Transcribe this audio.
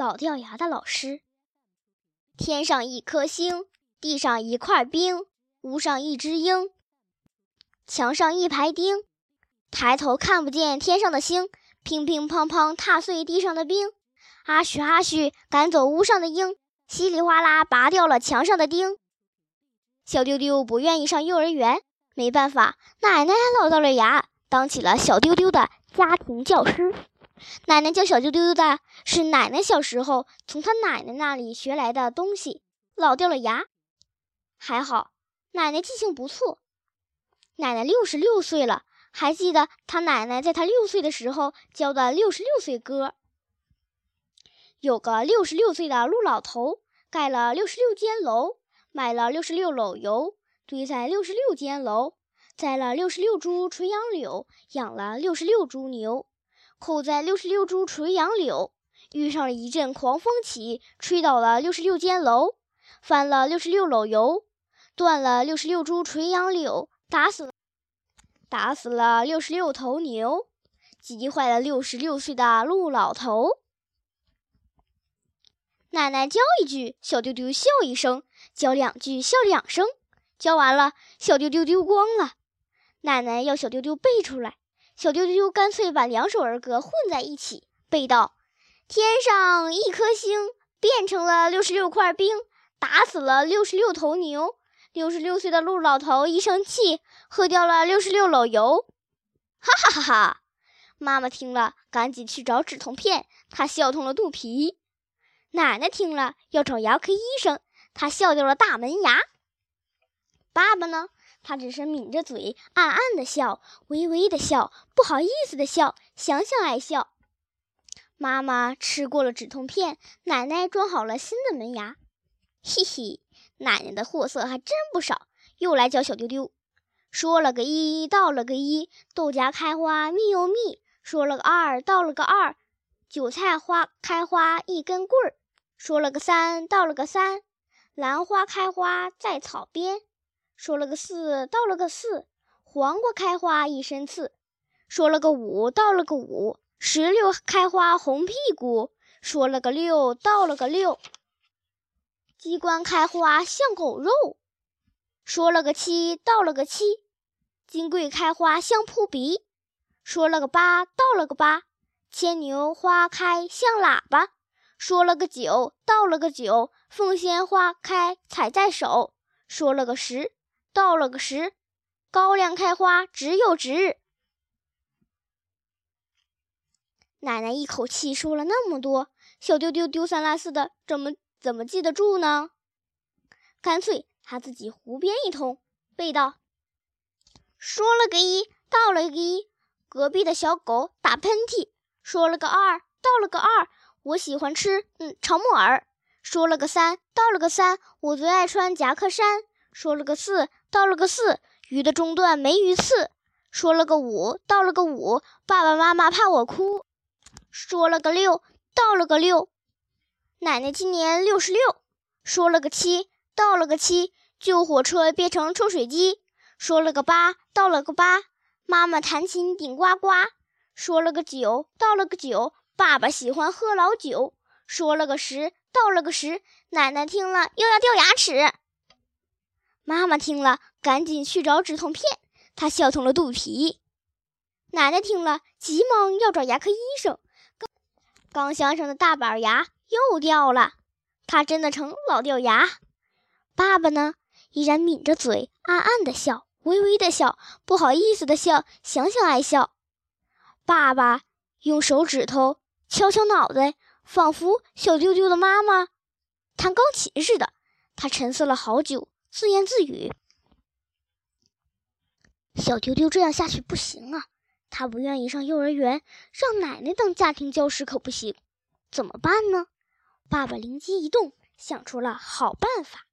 老掉牙的老师。天上一颗星，地上一块冰，屋上一只鹰，墙上一排钉。抬头看不见天上的星，乒乒乓乓踏碎地上的冰。阿许阿许赶走屋上的鹰，稀里哗啦拔掉了墙上的钉。小丢丢不愿意上幼儿园，没办法，奶奶老掉了牙，当起了小丢丢的家庭教师。奶奶教小丢丢的是奶奶小时候从他奶奶那里学来的东西。老掉了牙，还好奶奶记性不错。奶奶六十六岁了，还记得他奶奶在他六岁的时候教的六十六岁歌。有个六十六岁的陆老头，盖了六十六间楼，买了六十六篓油，堆在六十六间楼，栽了六十六株垂杨柳，养了六十六株牛。扣在六十六株垂杨柳，遇上了一阵狂风起，吹倒了六十六间楼，翻了六十六篓油，断了六十六株垂杨柳，打死了打死了六十六头牛，急坏了六十六岁的陆老头。奶奶教一句，小丢丢笑一声；教两句，笑两声。教完了，小丢丢丢光了。奶奶要小丢丢背出来。小丢丢干脆把两首儿歌混在一起背道：“天上一颗星变成了六十六块冰，打死了六十六头牛。六十六岁的陆老头一生气，喝掉了六十六篓油。”哈哈哈哈！妈妈听了，赶紧去找止痛片，她笑痛了肚皮。奶奶听了，要找牙科医生，她笑掉了大门牙。爸爸呢？他只是抿着嘴，暗暗的笑，微微的笑，不好意思的笑，想想爱笑。妈妈吃过了止痛片，奶奶装好了新的门牙。嘿嘿，奶奶的货色还真不少，又来教小丢丢。说了个一，道了个一，豆荚开花密又密。说了个二，道了个二，韭菜花开花一根棍儿。说了个三，道了个三，兰花开花在草边。说了个四，道了个四，黄瓜开花一身刺；说了个五，道了个五，石榴开花红屁股；说了个六，道了个六，鸡冠开花像狗肉；说了个七，道了个七，金桂开花像扑鼻；说了个八，道了个八，牵牛花开像喇叭；说了个九，道了个九，凤仙花开采在手；说了个十。到了个时，高粱开花直又直。奶奶一口气说了那么多，小丢丢丢三落四的，怎么怎么记得住呢？干脆他自己胡编一通，背道：说了个一，到了个一，隔壁的小狗打喷嚏；说了个二，到了个二，我喜欢吃嗯炒木耳；说了个三，到了个三，我最爱穿夹克衫；说了个四。到了个四，鱼的中段没鱼刺。说了个五，到了个五，爸爸妈妈怕我哭。说了个六，到了个六，奶奶今年六十六。说了个七，到了个七，救火车变成抽水机。说了个八，到了个八，妈妈弹琴顶呱呱。说了个九，到了个九，爸爸喜欢喝老酒。说了个十，到了个十，奶奶听了又要掉牙齿。妈妈听了，赶紧去找止痛片。她笑痛了肚皮。奶奶听了，急忙要找牙科医生。刚刚镶上的大板牙又掉了，她真的成老掉牙。爸爸呢，依然抿着嘴，暗暗的笑，微微的笑，不好意思的笑，想想爱笑。爸爸用手指头敲敲脑袋，仿佛小丢丢的妈妈弹钢琴似的。他沉思了好久。自言自语：“小丢丢这样下去不行啊！他不愿意上幼儿园，让奶奶当家庭教师可不行。怎么办呢？”爸爸灵机一动，想出了好办法。